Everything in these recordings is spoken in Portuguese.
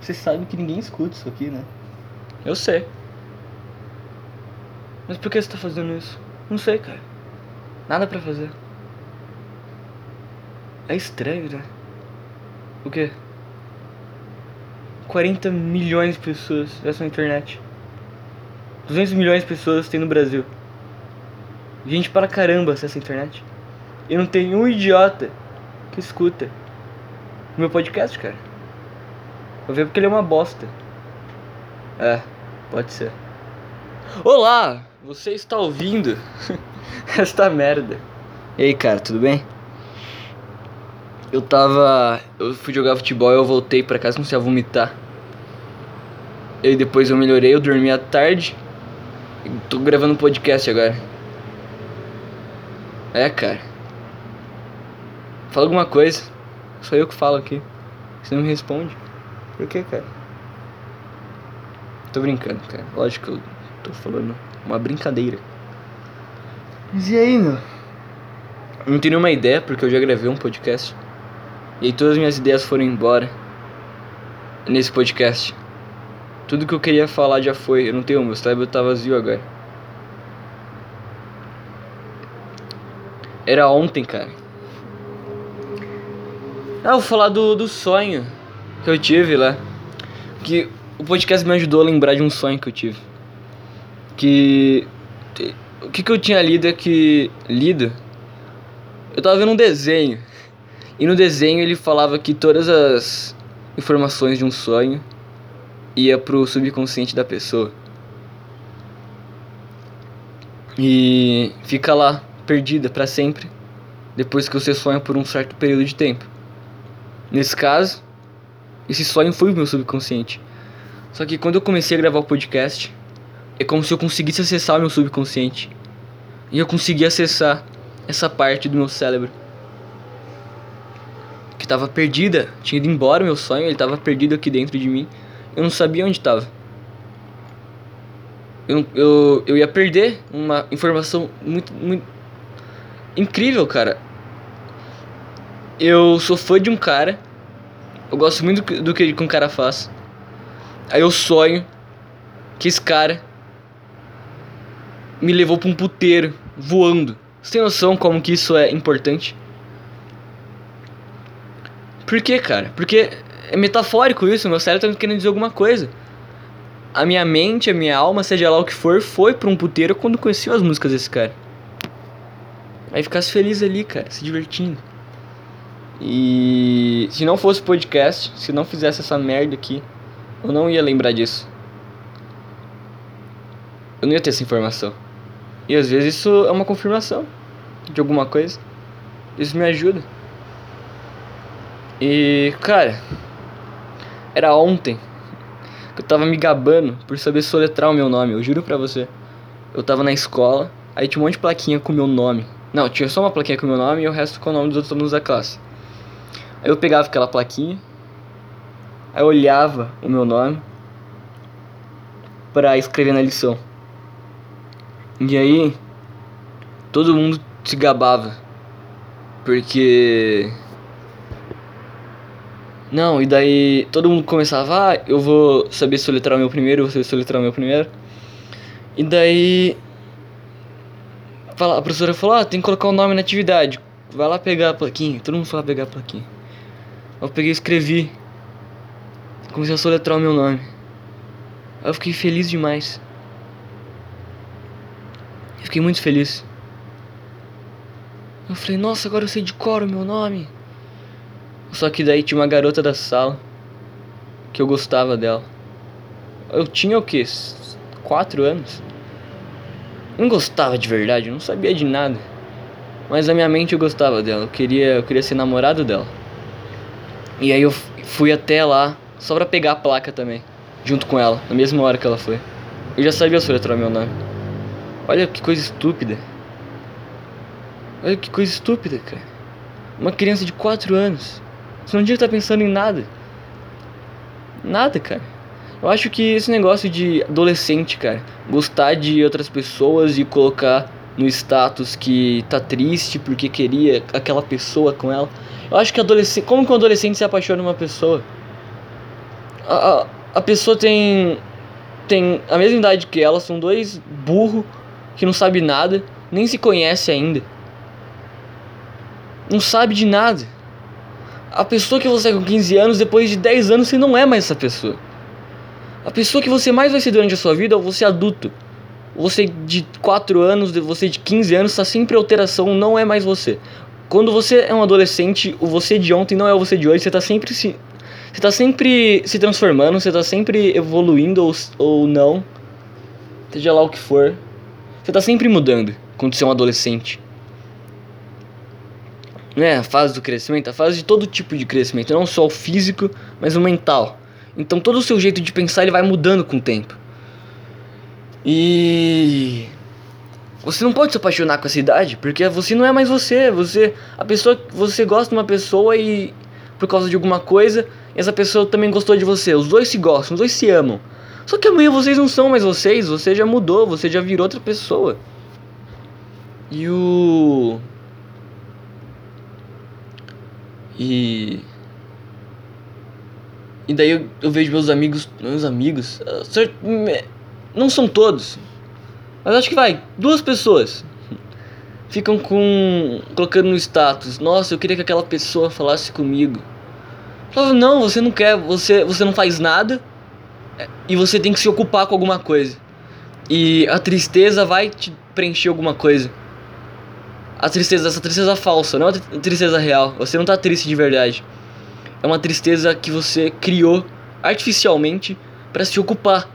Você sabe que ninguém escuta isso aqui, né? Eu sei. Mas por que você tá fazendo isso? Não sei, cara. Nada pra fazer. É estranho, né? O quê? 40 milhões de pessoas acessam internet. 200 milhões de pessoas tem no Brasil. Gente para caramba acessa a internet. E não tem um idiota que escuta meu podcast, cara. Vou ver porque ele é uma bosta. É, pode ser. Olá! Você está ouvindo esta merda. E aí, cara, tudo bem? Eu tava. Eu fui jogar futebol e eu voltei pra casa comecei a vomitar. E depois eu melhorei, eu dormi à tarde. Tô gravando um podcast agora. É, cara. Fala alguma coisa. Só eu que falo aqui. Você não me responde. Por que, cara? Tô brincando, cara. Lógico que eu tô falando uma brincadeira. Mas e aí, meu? Eu não tenho nenhuma ideia porque eu já gravei um podcast. E aí todas as minhas ideias foram embora nesse podcast. Tudo que eu queria falar já foi. Eu não tenho, meu cérebro tá vazio agora. Era ontem, cara. Ah, vou falar do, do sonho que eu tive lá. Que o podcast me ajudou a lembrar de um sonho que eu tive. Que. O que, que eu tinha lido é que. Lido? Eu tava vendo um desenho. E no desenho ele falava que todas as informações de um sonho ia pro subconsciente da pessoa. E fica lá, perdida para sempre, depois que você sonha por um certo período de tempo. Nesse caso, esse sonho foi o meu subconsciente. Só que quando eu comecei a gravar o podcast, é como se eu conseguisse acessar o meu subconsciente. E eu consegui acessar essa parte do meu cérebro que estava perdida, tinha ido embora o meu sonho, ele estava perdido aqui dentro de mim. Eu não sabia onde estava. Eu, eu, eu ia perder uma informação muito, muito incrível, cara. Eu sou fã de um cara. Eu gosto muito do, do que um cara faz. Aí eu sonho que esse cara me levou para um puteiro voando. Você tem noção como que isso é importante? Por que, cara? Porque é metafórico isso, meu cérebro tá querendo dizer alguma coisa. A minha mente, a minha alma, seja lá o que for, foi pra um puteiro quando conheceu as músicas desse cara. Aí ficasse feliz ali, cara, se divertindo. E se não fosse podcast, se não fizesse essa merda aqui, eu não ia lembrar disso. Eu não ia ter essa informação. E às vezes isso é uma confirmação de alguma coisa. Isso me ajuda. E, cara, era ontem que eu tava me gabando por saber soletrar o meu nome, eu juro pra você. Eu tava na escola, aí tinha um monte de plaquinha com o meu nome. Não, tinha só uma plaquinha com o meu nome e o resto com o nome dos outros alunos da classe. Aí eu pegava aquela plaquinha, aí eu olhava o meu nome pra escrever na lição. E aí, todo mundo se gabava. Porque não, e daí todo mundo começava, ah, eu vou saber soletrar o meu primeiro, eu vou saber soletrar o meu primeiro. E daí a professora falou, ah, tem que colocar o nome na atividade. Vai lá pegar a plaquinha. Todo mundo foi lá pegar a plaquinha. Eu peguei e escrevi. Comecei a soletrar o meu nome. Aí eu fiquei feliz demais. Eu fiquei muito feliz. Eu falei, nossa, agora eu sei de cor o meu nome. Só que daí tinha uma garota da sala que eu gostava dela. Eu tinha o que? Quatro anos? Não gostava de verdade, não sabia de nada. Mas na minha mente eu gostava dela, eu queria, eu queria ser namorado dela. E aí eu fui até lá só pra pegar a placa também, junto com ela, na mesma hora que ela foi. Eu já sabia soletrar meu nome. Olha que coisa estúpida. Olha que coisa estúpida, cara. Uma criança de 4 anos. Você não devia estar pensando em nada. Nada, cara. Eu acho que esse negócio de adolescente, cara, gostar de outras pessoas e colocar no status que tá triste porque queria aquela pessoa com ela. Eu acho que adolescente, como que um adolescente se apaixona uma pessoa? A, a, a pessoa tem. tem a mesma idade que ela, são dois burros que não sabe nada, nem se conhece ainda. Não sabe de nada. A pessoa que você é com 15 anos, depois de 10 anos, você não é mais essa pessoa. A pessoa que você mais vai ser durante a sua vida é você adulto. Você de 4 anos, você de 15 anos, está sempre alteração, não é mais você. Quando você é um adolescente, o você de ontem não é o você de hoje, você está sempre se. Você tá sempre se transformando, você está sempre evoluindo ou, ou não. Seja lá o que for. Você está sempre mudando quando você é um adolescente. Não é a fase do crescimento, a fase de todo tipo de crescimento, não só o físico, mas o mental. Então todo o seu jeito de pensar ele vai mudando com o tempo. E você não pode se apaixonar com essa idade, porque você não é mais você, você a pessoa você gosta de uma pessoa e por causa de alguma coisa, essa pessoa também gostou de você. Os dois se gostam, os dois se amam. Só que amanhã vocês não são mais vocês, você já mudou, você já virou outra pessoa. E o e e daí eu, eu vejo meus amigos, meus amigos, ah, não são todos, mas acho que vai, duas pessoas ficam com colocando no status, nossa, eu queria que aquela pessoa falasse comigo. Falava, não, você não quer, você você não faz nada e você tem que se ocupar com alguma coisa. E a tristeza vai te preencher alguma coisa. A tristeza, essa tristeza falsa, não é uma tristeza real. Você não tá triste de verdade é uma tristeza que você criou artificialmente para se ocupar.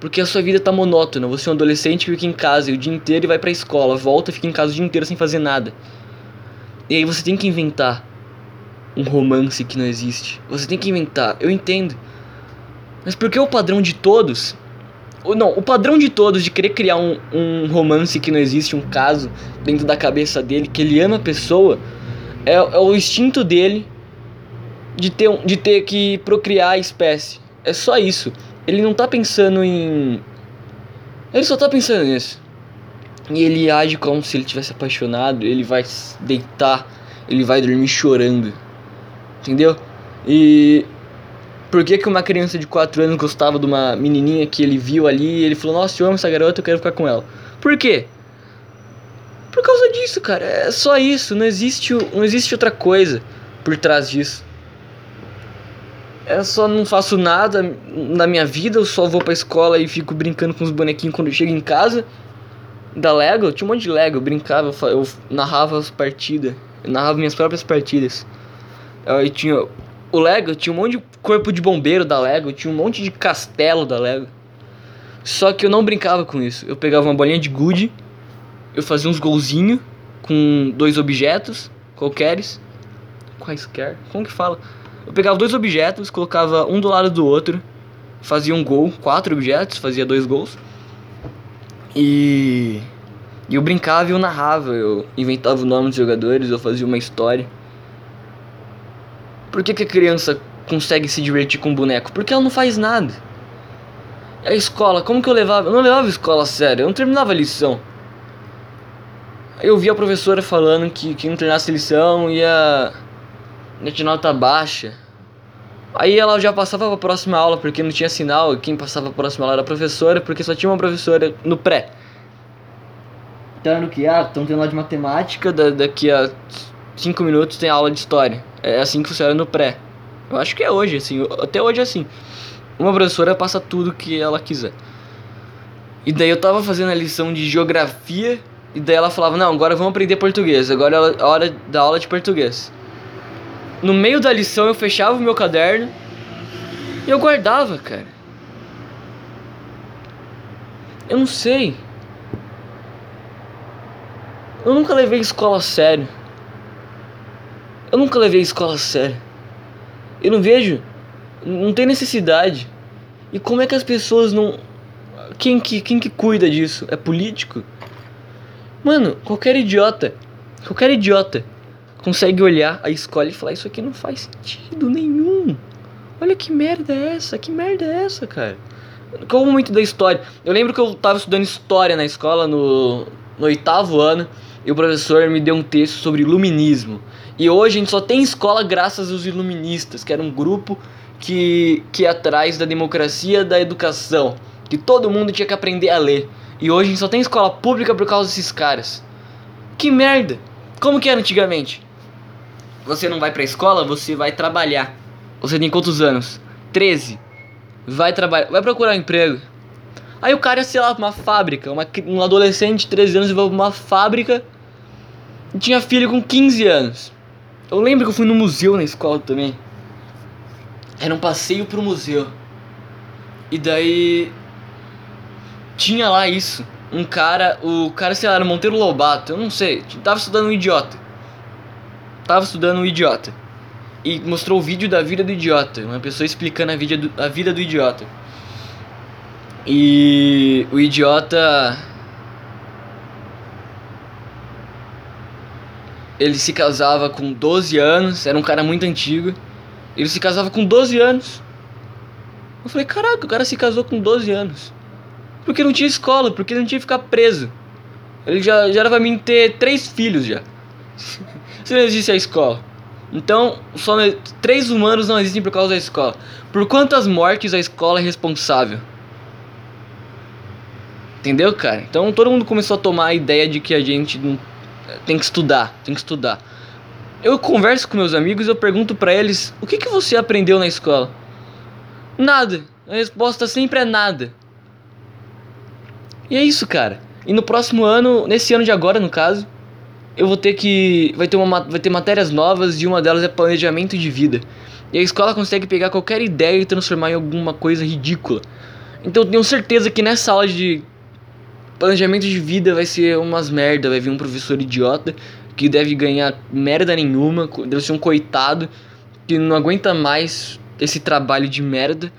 Porque a sua vida tá monótona. Você é um adolescente que fica em casa o dia inteiro e vai pra escola, volta e fica em casa o dia inteiro sem fazer nada. E aí você tem que inventar um romance que não existe. Você tem que inventar, eu entendo. Mas porque o padrão de todos. Não, o padrão de todos de querer criar um, um romance que não existe, um caso dentro da cabeça dele, que ele ama a pessoa, é, é o instinto dele de ter, de ter que procriar a espécie. É só isso. Ele não tá pensando em. Ele só tá pensando nisso. E ele age como se ele tivesse apaixonado. Ele vai deitar. Ele vai dormir chorando. Entendeu? E. Por que, que uma criança de 4 anos gostava de uma menininha que ele viu ali e ele falou: Nossa, eu amo essa garota, eu quero ficar com ela? Por quê? Por causa disso, cara. É só isso. Não existe, não existe outra coisa por trás disso. Eu só não faço nada na minha vida, eu só vou pra escola e fico brincando com os bonequinhos quando eu chego em casa. Da Lego, eu tinha um monte de Lego, eu brincava, eu narrava as partidas, eu narrava minhas próprias partidas. Eu tinha o Lego, tinha um monte de corpo de bombeiro da Lego, tinha um monte de castelo da Lego. Só que eu não brincava com isso. Eu pegava uma bolinha de gude, eu fazia uns golzinhos com dois objetos qualqueres, quaisquer, como que fala? Eu pegava dois objetos, colocava um do lado do outro, fazia um gol, quatro objetos, fazia dois gols. E, eu brincava e eu narrava, eu inventava o nome dos jogadores, eu fazia uma história. Por que, que a criança consegue se divertir com um boneco? Porque ela não faz nada. A escola, como que eu levava? Eu não levava a escola a sério, eu não terminava a lição. Eu vi a professora falando que quem não terminasse a lição ia de nota baixa. Aí ela já passava para a próxima aula porque não tinha sinal, e quem passava para a próxima aula era a professora, porque só tinha uma professora no pré. Então que? Ah, estão tendo aula de matemática, da, daqui a 5 minutos tem aula de história. É assim que funciona no pré. Eu acho que é hoje, assim, até hoje é assim. Uma professora passa tudo que ela quiser. E daí eu tava fazendo a lição de geografia, e daí ela falava, não, agora vamos aprender português, agora é a hora da aula de português no meio da lição eu fechava o meu caderno e eu guardava, cara. Eu não sei. Eu nunca levei escola a sério. Eu nunca levei escola a sério. Eu não vejo. Não tem necessidade. E como é que as pessoas não. Quem que, quem que cuida disso? É político? Mano, qualquer idiota. Qualquer idiota consegue olhar a escola e falar: Isso aqui não faz sentido nenhum. Olha que merda é essa? Que merda é essa, cara? Qual o momento da história? Eu lembro que eu tava estudando história na escola no, no oitavo ano e o professor me deu um texto sobre iluminismo. E hoje a gente só tem escola graças aos iluministas, que era um grupo que, que é atrás da democracia, da educação. Que todo mundo tinha que aprender a ler. E hoje só tem escola pública por causa desses caras. Que merda! Como que era antigamente? Você não vai pra escola, você vai trabalhar. Você tem quantos anos? 13. Vai trabalhar, vai procurar um emprego. Aí o cara ia, sei lá, uma fábrica. Uma, um adolescente de 13 anos vai pra uma fábrica e tinha filho com 15 anos. Eu lembro que eu fui no museu na escola também. Era um passeio pro museu. E daí. Tinha lá isso. Um cara. O cara, sei lá, era Monteiro Lobato. Eu não sei. Tava estudando um idiota. Tava estudando um idiota. E mostrou o vídeo da vida do idiota. Uma pessoa explicando a vida do, a vida do idiota. E o idiota. Ele se casava com 12 anos, era um cara muito antigo. Ele se casava com 12 anos. Eu falei, caraca, o cara se casou com 12 anos. Porque não tinha escola, porque não tinha que ficar preso. Ele já, já era pra mim ter três filhos já. Se não existe a escola. Então, só três humanos não existem por causa da escola. Por quantas mortes a escola é responsável? Entendeu, cara? Então todo mundo começou a tomar a ideia de que a gente não tem que estudar, tem que estudar. Eu converso com meus amigos eu pergunto para eles: "O que que você aprendeu na escola?" Nada. A resposta sempre é nada. E é isso, cara. E no próximo ano, nesse ano de agora, no caso, eu vou ter que vai ter uma vai ter matérias novas e uma delas é planejamento de vida. E a escola consegue pegar qualquer ideia e transformar em alguma coisa ridícula. Então eu tenho certeza que nessa aula de planejamento de vida vai ser umas merda, vai vir um professor idiota que deve ganhar merda nenhuma, deve ser um coitado que não aguenta mais esse trabalho de merda,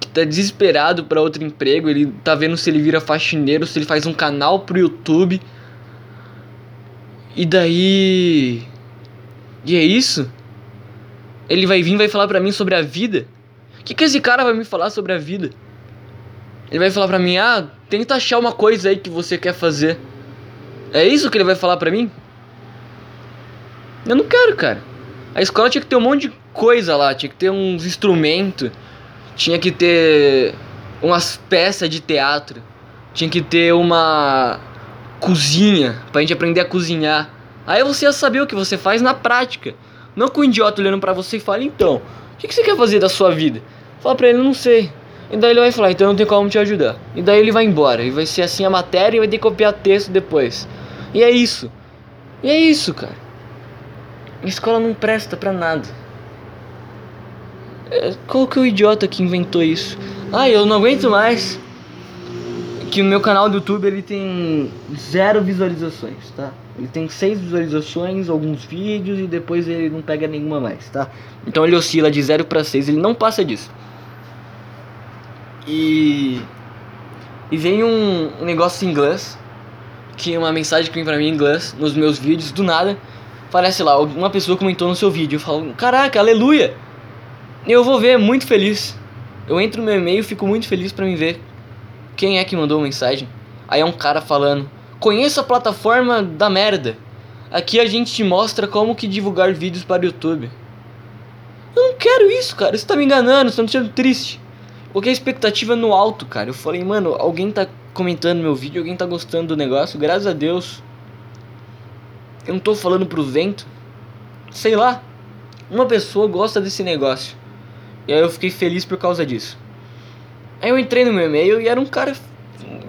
que tá desesperado para outro emprego, ele tá vendo se ele vira faxineiro, se ele faz um canal pro YouTube. E daí E é isso? Ele vai vir e vai falar pra mim sobre a vida? O que, que esse cara vai me falar sobre a vida? Ele vai falar pra mim, ah, tenta achar uma coisa aí que você quer fazer. É isso que ele vai falar pra mim? Eu não quero, cara. A escola tinha que ter um monte de coisa lá, tinha que ter uns instrumentos, tinha que ter umas peças de teatro, tinha que ter uma cozinha pra gente aprender a cozinhar. Aí você ia saber o que você faz na prática. Não com o idiota olhando pra você e fala, então, o que, que você quer fazer da sua vida? Fala pra ele, não sei. E daí ele vai falar, então não tem como te ajudar. E daí ele vai embora. E vai ser assim a matéria e vai ter que copiar texto depois. E é isso. E é isso, cara. A escola não presta pra nada. É, qual que é o idiota que inventou isso? Ah, eu não aguento mais. Que o meu canal do YouTube ele tem zero visualizações, tá? Ele tem seis visualizações, alguns vídeos e depois ele não pega nenhuma mais, tá? Então ele oscila de 0 para 6, ele não passa disso. E. E vem um, negócio em inglês, que é uma mensagem que vem pra mim em inglês, nos meus vídeos, do nada. Parece lá, uma pessoa comentou no seu vídeo. Eu falo, caraca, aleluia! Eu vou ver, muito feliz. Eu entro no meu e-mail fico muito feliz pra me ver quem é que mandou mensagem. Aí é um cara falando: Conheça a plataforma da merda. Aqui a gente te mostra como que divulgar vídeos para o YouTube. Eu não quero isso, cara. Você tá me enganando, você tá me deixando triste. Porque a expectativa é no alto, cara. Eu falei, mano, alguém tá comentando meu vídeo, alguém tá gostando do negócio, graças a Deus. Eu não tô falando pro vento. Sei lá. Uma pessoa gosta desse negócio. E aí eu fiquei feliz por causa disso. Aí eu entrei no meu e-mail e era um cara.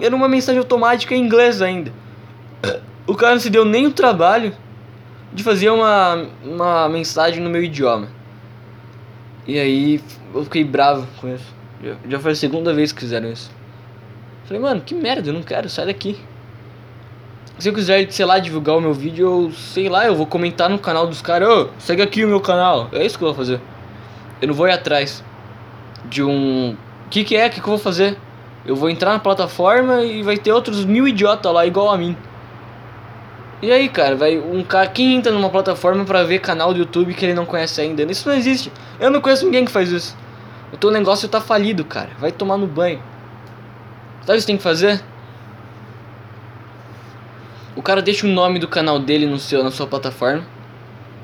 Era uma mensagem automática em inglês ainda. O cara não se deu nem o trabalho de fazer uma, uma mensagem no meu idioma. E aí eu fiquei bravo com isso. Já, já foi a segunda vez que fizeram isso. Falei, mano, que merda, eu não quero, sai daqui. Se eu quiser, sei lá, divulgar o meu vídeo, eu sei lá, eu vou comentar no canal dos caras, ô, oh, segue aqui o meu canal. É isso que eu vou fazer. Eu não vou ir atrás de um. O que, que é? O que, que eu vou fazer? Eu vou entrar na plataforma e vai ter outros mil idiotas lá igual a mim. E aí, cara, vai um cara quem entra numa plataforma para ver canal do YouTube que ele não conhece ainda. Isso não existe. Eu não conheço ninguém que faz isso. O teu negócio tá falido, cara. Vai tomar no banho. Sabe o que você tem que fazer? O cara deixa o nome do canal dele no seu, na sua plataforma.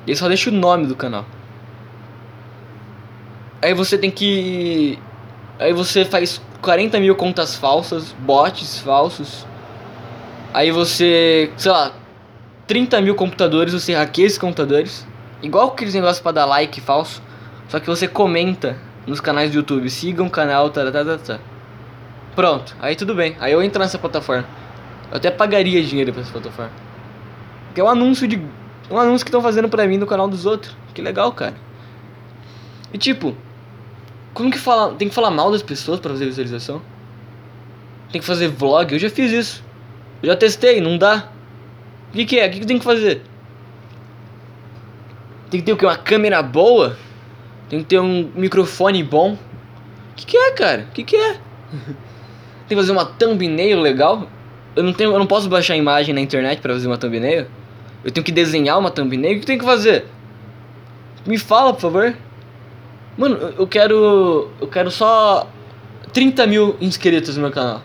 Ele só deixa o nome do canal. Aí você tem que. Aí você faz 40 mil contas falsas, bots falsos. Aí você, sei lá, 30 mil computadores, você hackeia esses computadores. Igual aqueles negócios pra dar like falso. Só que você comenta nos canais do YouTube, sigam o canal, tá, tá, tá, tá. Pronto, aí tudo bem. Aí eu entro nessa plataforma. Eu até pagaria dinheiro pra essa plataforma. Que é um anúncio de. Um anúncio que estão fazendo pra mim no canal dos outros. Que legal, cara. E tipo, como que fala. Tem que falar mal das pessoas pra fazer visualização? Tem que fazer vlog? Eu já fiz isso. Eu já testei, não dá. O que, que é? O que, que tem que fazer? Tem que ter o quê? Uma câmera boa? Tem que ter um microfone bom? O que, que é, cara? O que, que é? tem que fazer uma thumbnail legal? Eu não, tenho, eu não posso baixar a imagem na internet para fazer uma thumbnail? Eu tenho que desenhar uma thumbnail? O que tem que fazer? Me fala, por favor. Mano, eu quero. Eu quero só 30 mil inscritos no meu canal.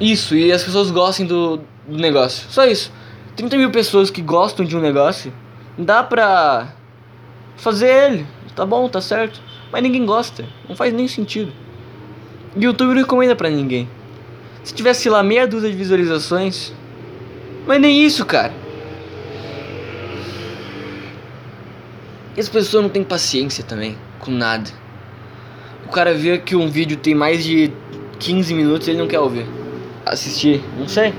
Isso, e as pessoas gostem do, do negócio. Só isso. 30 mil pessoas que gostam de um negócio, dá pra fazer ele. Tá bom, tá certo. Mas ninguém gosta. Não faz nem sentido. O YouTube não recomenda pra ninguém. Se tivesse lá meia dúzia de visualizações. Mas nem isso, cara. E as pessoas não têm paciência também com nada. O cara vê que um vídeo tem mais de 15 minutos e ele não quer ouvir. Assistir, não sei.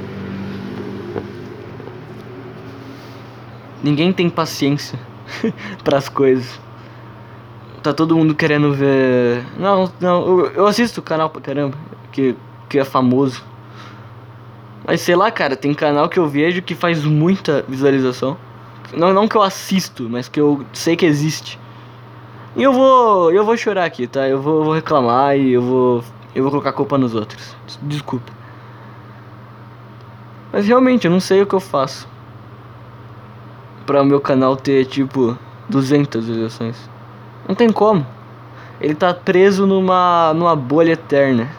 Ninguém tem paciência para as coisas. Tá todo mundo querendo ver. Não, não, eu, eu assisto o canal pra caramba, que, que é famoso. Mas sei lá, cara, tem canal que eu vejo que faz muita visualização. Não, não que eu assisto, mas que eu sei que existe. E eu vou. Eu vou chorar aqui, tá? Eu vou, vou reclamar e eu vou. Eu vou colocar culpa nos outros. Desculpa. Mas realmente, eu não sei o que eu faço. Pra o meu canal ter tipo 200 visualizações. Não tem como. Ele tá preso numa, numa bolha eterna.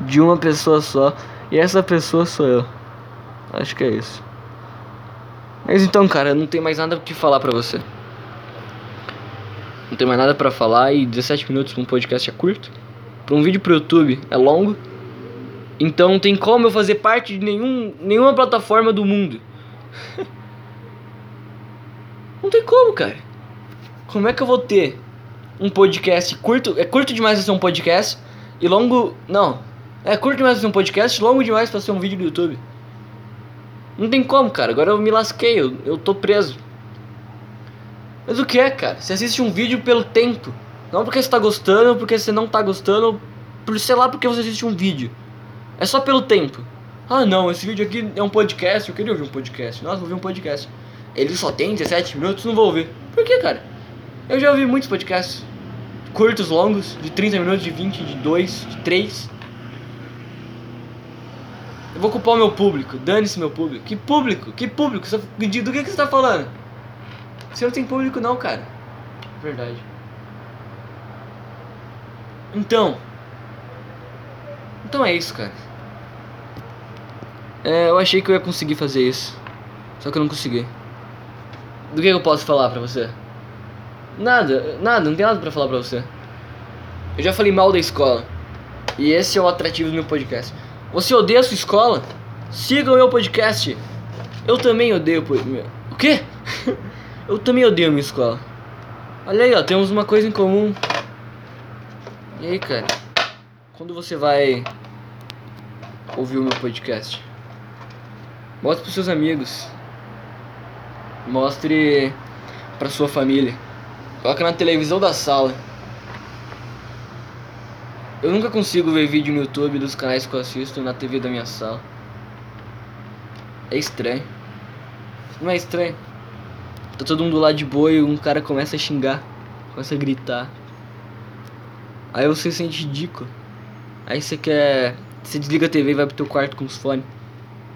De uma pessoa só. E essa pessoa sou eu. Acho que é isso. Mas então, cara, não tem mais nada que falar pra você. Não tem mais nada pra falar e 17 minutos pra um podcast é curto. Pra um vídeo pro YouTube é longo. Então não tem como eu fazer parte de nenhum, nenhuma plataforma do mundo. não tem como, cara. Como é que eu vou ter um podcast curto? É curto demais pra ser um podcast e longo. Não. É curto demais pra ser um podcast, longo demais pra ser um vídeo do YouTube. Não tem como, cara. Agora eu me lasquei, eu, eu tô preso. Mas o que é, cara? Você assiste um vídeo pelo tempo. Não porque você tá gostando, porque você não tá gostando, por sei lá porque você assiste um vídeo. É só pelo tempo. Ah não, esse vídeo aqui é um podcast, eu queria ouvir um podcast. Nossa, vou ouvir um podcast. Ele só tem 17 minutos, não vou ouvir. Por que, cara? Eu já ouvi muitos podcasts. Curtos, longos, de 30 minutos, de 20, de 2, de 3. Eu vou culpar o meu público. Dane-se meu público. Que público? Que público? Do que, que você tá falando? Você não tem público não, cara. Verdade. Então. Então é isso, cara. É, eu achei que eu ia conseguir fazer isso. Só que eu não consegui. Do que eu posso falar pra você? Nada, nada, não tem nada pra falar pra você. Eu já falei mal da escola. E esse é o atrativo do meu podcast. Você odeia a sua escola? Siga o meu podcast. Eu também odeio o quê? Eu também odeio a minha escola. Olha aí, ó, temos uma coisa em comum. E aí, cara? Quando você vai ouvir o meu podcast? Mostre pros seus amigos. Mostre pra sua família. Coloca na televisão da sala. Eu nunca consigo ver vídeo no YouTube dos canais que eu assisto na TV da minha sala. É estranho. Não é estranho? Tá todo mundo lá de boa e um cara começa a xingar, começa a gritar. Aí você se sente ridículo. Aí você quer. Você desliga a TV e vai pro teu quarto com os fones.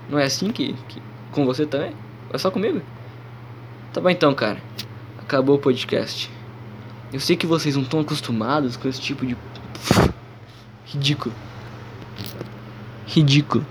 Não é assim que, que. Com você também? É só comigo? Tá bom então, cara. Acabou o podcast. Eu sei que vocês não estão acostumados com esse tipo de. Ridículo. Ridículo.